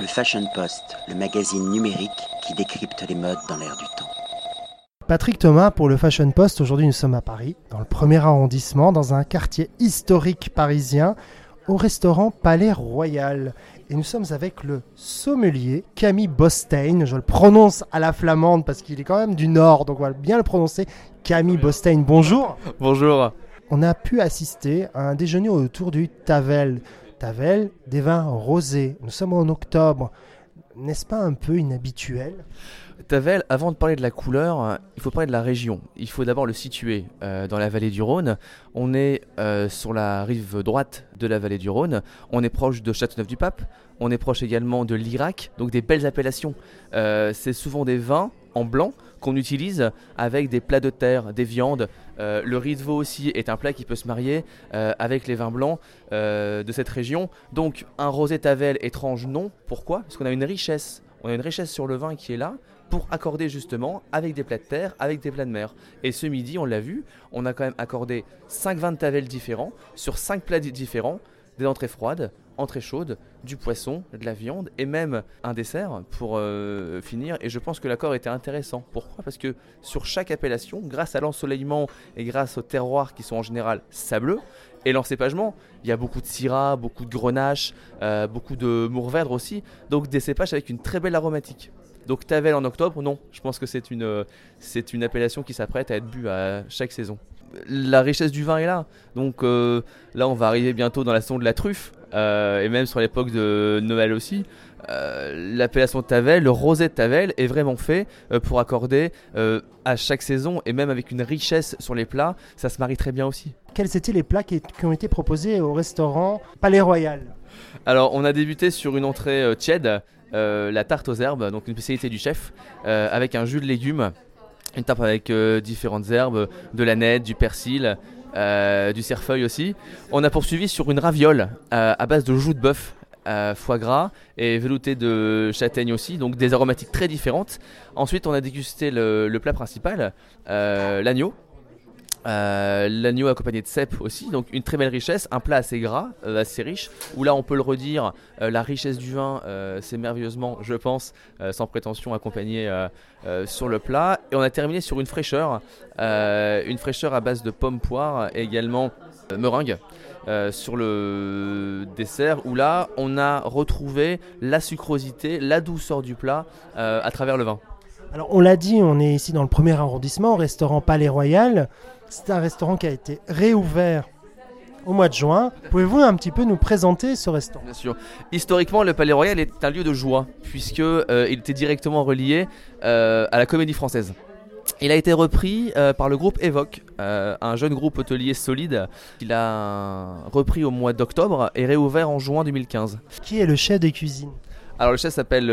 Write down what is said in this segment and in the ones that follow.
Le Fashion Post, le magazine numérique qui décrypte les modes dans l'air du temps. Patrick Thomas pour le Fashion Post. Aujourd'hui, nous sommes à Paris, dans le premier arrondissement, dans un quartier historique parisien, au restaurant Palais Royal. Et nous sommes avec le sommelier Camille Bostein. Je le prononce à la flamande parce qu'il est quand même du Nord, donc on va bien le prononcer. Camille Bostein, bonjour. Bonjour. On a pu assister à un déjeuner autour du Tavel. Tavel, des vins rosés. Nous sommes en octobre. N'est-ce pas un peu inhabituel? Tavel, avant de parler de la couleur, euh, il faut parler de la région. Il faut d'abord le situer euh, dans la vallée du Rhône. On est euh, sur la rive droite de la vallée du Rhône. On est proche de Châteauneuf-du-Pape. On est proche également de l'Irak, donc des belles appellations. c'est souvent des vins en blanc qu'on utilise avec des plats de terre, des viandes. le riz de veau aussi est un plat qui peut se marier avec les vins blancs de cette région. Donc un rosé Tavel étrange, non. Pourquoi? Parce qu'on a une richesse. On a une richesse sur le vin qui est là, pour accorder justement avec des plats de terre, avec des plats de mer. Et ce midi, on l'a vu, on a quand même accordé 5 vins de Tavel différents sur 5 plats différents, des entrées froides, entrées chaudes, du poisson, de la viande et même un dessert pour euh, finir. Et je pense que l'accord était intéressant. Pourquoi? Parce que sur chaque appellation, grâce à l'ensoleillement et grâce aux terroirs qui sont en général sableux, et l'encépagement, il y a beaucoup de syrah, beaucoup de grenache, euh, beaucoup de mourvèdre aussi. Donc des cépages avec une très belle aromatique. Donc Tavel en octobre, non. Je pense que c'est une, euh, c'est une appellation qui s'apprête à être bu à chaque saison. La richesse du vin est là. Donc euh, là, on va arriver bientôt dans la saison de la truffe. Euh, et même sur l'époque de Noël aussi. L'appellation Tavel, le rosé de Tavel est vraiment fait pour accorder à chaque saison et même avec une richesse sur les plats, ça se marie très bien aussi. Quels étaient les plats qui, qui ont été proposés au restaurant Palais Royal? Alors, on a débuté sur une entrée tiède euh, la tarte aux herbes, donc une spécialité du chef, euh, avec un jus de légumes, une tarte avec euh, différentes herbes, de la nette, du persil, du cerfeuil aussi. On a poursuivi sur une raviole à base de joues de bœuf. foie gras et velouté de châtaigne aussi, donc des aromatiques très différentes. Ensuite, on a dégusté le plat principal, l'agneau, euh, l'agneau accompagné de cèpes aussi, donc une très belle richesse, un plat assez gras, euh, assez riche, où là on peut le redire, euh, la richesse du vin, c'est merveilleusement, je pense, sans prétention accompagné sur le plat. Et on a terminé sur une fraîcheur, une fraîcheur à base de pommes poires également meringue. sur le dessert où là on a retrouvé la sucrosité, la douceur du plat à travers le vin. Alors on l'a dit, on est ici dans le premier arrondissement, au restaurant Palais Royal. C'est un restaurant qui a été réouvert au mois de juin. Pouvez-vous un petit peu nous présenter ce restaurant? Bien sûr. Historiquement, le Palais Royal est un lieu de joie, puisque euh, il était directement relié euh, à la comédie française. Il a été repris euh, par le groupe Evoque, un jeune groupe hôtelier solide. Il a repris au mois d'octobre et réouvert en juin 2015. Qui est le chef des cuisines? Alors le chef s'appelle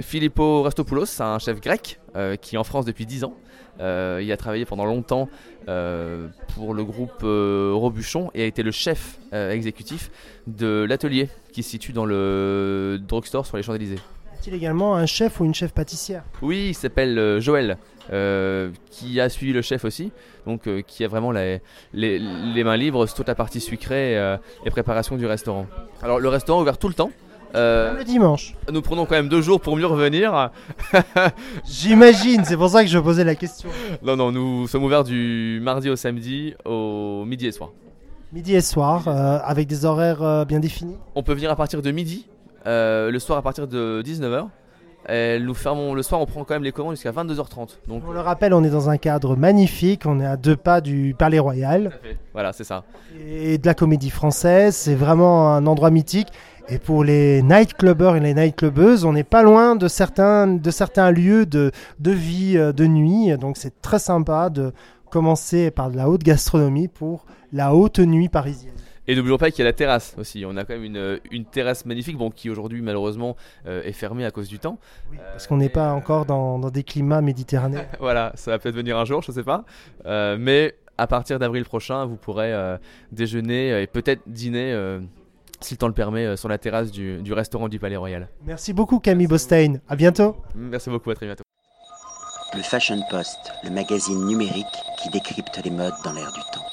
Filippo Rastopoulos, c'est un chef grec qui est en France depuis 10 ans. Euh, il a travaillé pendant longtemps euh, pour le groupe euh, Robuchon et a été le chef exécutif de l'atelier qui se situe dans le drugstore sur les Champs-Élysées. Est-il également un chef ou une chef pâtissière? Oui, il s'appelle Joël, qui a suivi le chef aussi, donc qui a vraiment les, les, mains libres sur toute la partie sucrée et préparation du restaurant. Alors le restaurant est ouvert tout le temps, euh, le dimanche. Nous prenons quand même deux jours pour mieux revenir. J'imagine, c'est pour ça que je posais la question. Non, non, nous sommes ouverts du mardi au samedi, au midi et soir. Midi et soir, euh, avec des horaires euh, bien définis On peut venir à partir de midi, le soir à partir de 19h. Et nous fermons le soir, on prend quand même les commandes jusqu'à 22h30. Donc... On le rappelle, on est dans un cadre magnifique, on est à deux pas du Palais Royal. Voilà, c'est ça. Et de la comédie française, c'est vraiment un endroit mythique. Et pour les nightclubbers et les nightclubbeuses, on n'est pas loin de certains, de certains lieux de, de vie euh, de nuit. Donc c'est très sympa de commencer par de la haute gastronomie pour la haute nuit parisienne. Et n'oublions pas qu'il y a la terrasse aussi. On a quand même une, une terrasse magnifique, bon, qui aujourd'hui malheureusement euh, est fermée à cause du temps. Oui, parce qu'on n'est pas encore dans, dans, des climats méditerranéens. voilà, ça va peut-être venir un jour, je ne sais pas. Euh, mais à partir d'avril prochain, vous pourrez déjeuner et peut-être dîner si le temps le permet, euh, sur la terrasse du, restaurant du Palais Royal. Merci beaucoup Camille Bostein, à bientôt. Merci beaucoup, à très bientôt. Le Fashion Post, le magazine numérique qui décrypte les modes dans l'air du temps.